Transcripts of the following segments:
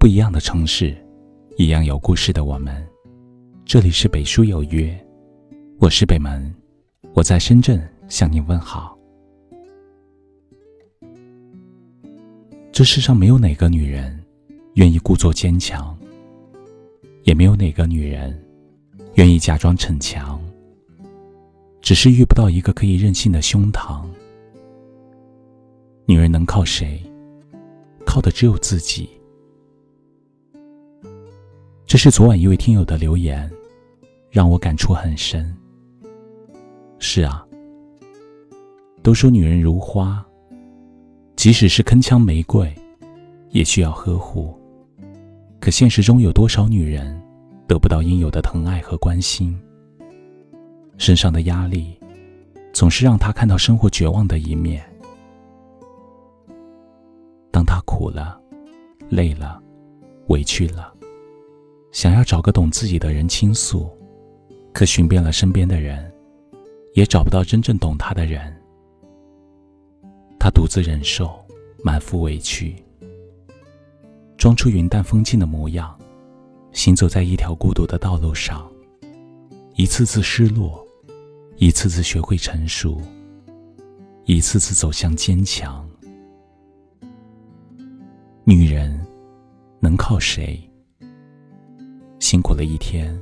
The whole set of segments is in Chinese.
不一样的城市，一样有故事的我们。这里是北书有约，我是北门，我在深圳向您问好。这世上没有哪个女人愿意故作坚强，也没有哪个女人愿意假装逞强，只是遇不到一个可以任性的胸膛。女人能靠谁？靠的只有自己。这是昨晚一位听友的留言，让我感触很深。是啊，都说女人如花，即使是铿锵玫瑰，也需要呵护。可现实中有多少女人得不到应有的疼爱和关心？身上的压力，总是让她看到生活绝望的一面。当她苦了、累了、委屈了，想要找个懂自己的人倾诉，可寻遍了身边的人，也找不到真正懂他的人。他独自忍受，满腹委屈，装出云淡风轻的模样，行走在一条孤独的道路上，一次次失落，一次次学会成熟，一次次走向坚强。女人能靠谁？辛苦了一天，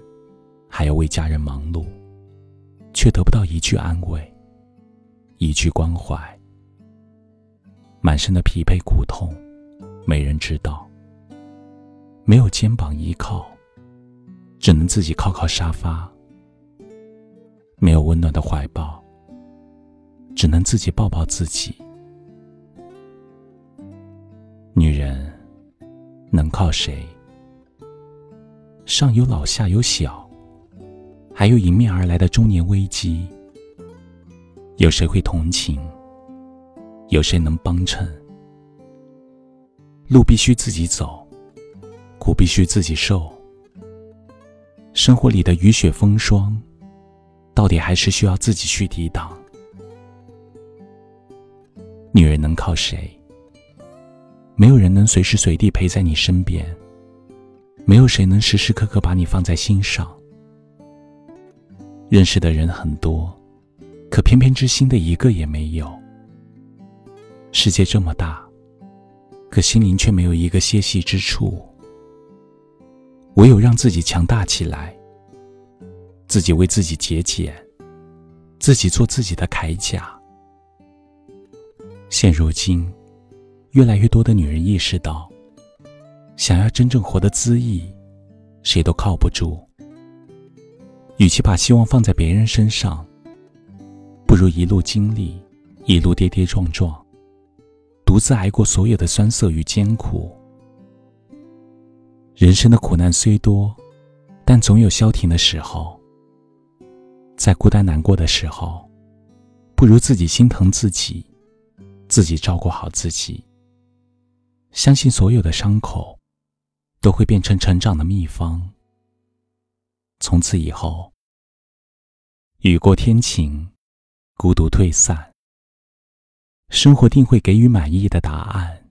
还要为家人忙碌，却得不到一句安慰，一句关怀。满身的疲惫苦痛，没人知道。没有肩膀依靠，只能自己靠靠沙发。没有温暖的怀抱，只能自己抱抱自己。女人能靠谁？上有老下有小，还有迎面而来的中年危机。有谁会同情？有谁能帮衬？路必须自己走，苦必须自己受。生活里的雨雪风霜，到底还是需要自己去抵挡。女人能靠谁？没有人能随时随地陪在你身边，没有谁能时时刻刻把你放在心上。认识的人很多，可偏偏知心的一个也没有。世界这么大，可心灵却没有一个歇息之处。唯有让自己强大起来，自己为自己节俭，自己做自己的铠甲。现如今。越来越多的女人意识到，想要真正活得恣意，谁都靠不住。与其把希望放在别人身上，不如一路经历，一路跌跌撞撞，独自挨过所有的酸涩与艰苦。人生的苦难虽多，但总有消停的时候。在孤单难过的时候，不如自己心疼自己，自己照顾好自己。相信所有的伤口，都会变成成长的秘方。从此以后，雨过天晴，孤独退散，生活定会给予满意的答案。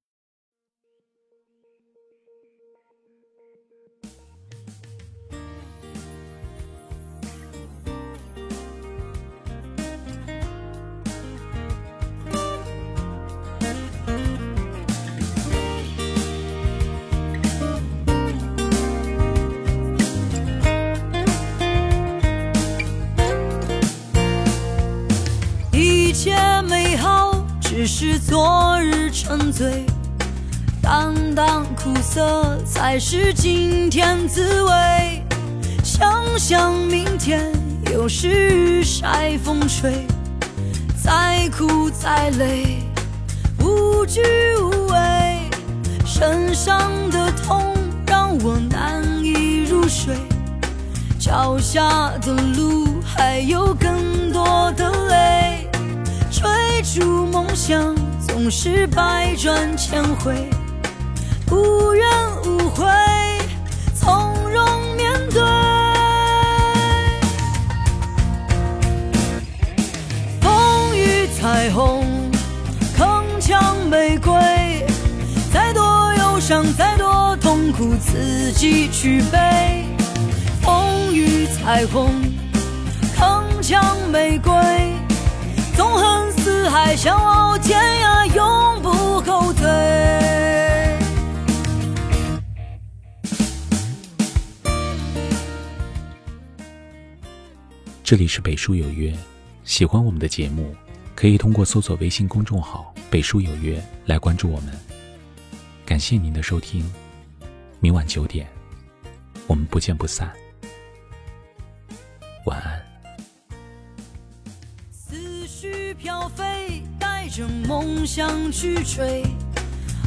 是昨日沉醉，淡淡苦涩才是今天滋味。想想明天又是日晒风吹，再苦再累无惧无畏，身上的痛让我难以入睡，脚下的路还有更多的泪。追逐梦想总是百转千回，无怨无悔，从容面对。风雨彩虹，铿锵玫瑰，再多忧伤，再多痛。苦自己去背。风雨彩虹，铿锵玫瑰，纵横海，笑傲天涯，永不后退。这里是北书有约，喜欢我们的节目，可以通过搜索微信公众号“北书有约”来关注我们。感谢您的收听，明晚九点，我们不见不散。飘飞，带着梦想去追。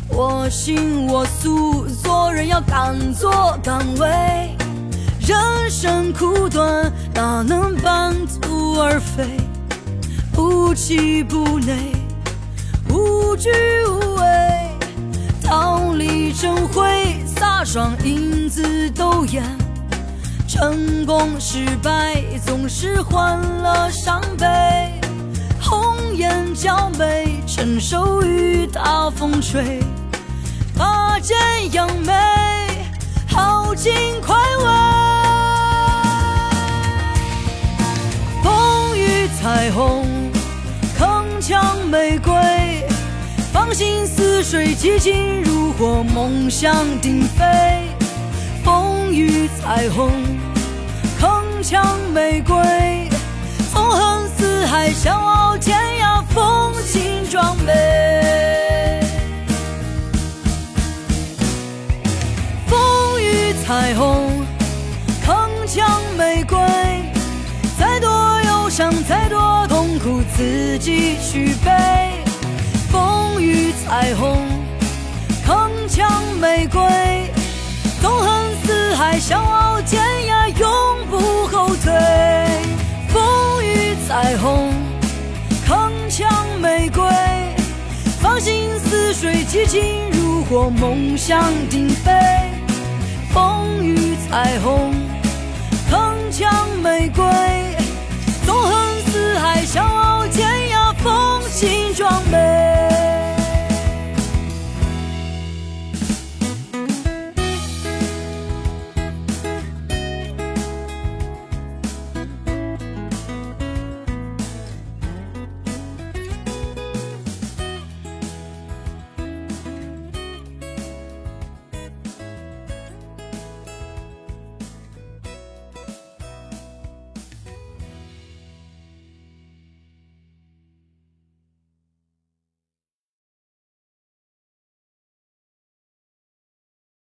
我行我素，做人要敢作敢为。人生苦短，哪能半途而废？不气不馁，无惧无畏，桃李争辉，飒爽英姿斗艳。成功失败，总是欢乐伤悲。红颜娇美，承受雨打风吹，拔剑扬眉，豪情快慰。风雨彩虹，铿锵玫瑰，芳心似水，激情如火，梦想鼎沸。风雨彩虹，铿锵玫瑰，从何海，笑傲天涯，风情壮美。风雨彩虹，铿锵玫瑰。再多忧伤再多痛苦，自己去背。风雨彩虹，铿锵玫瑰，激情如火，梦想鼎沸。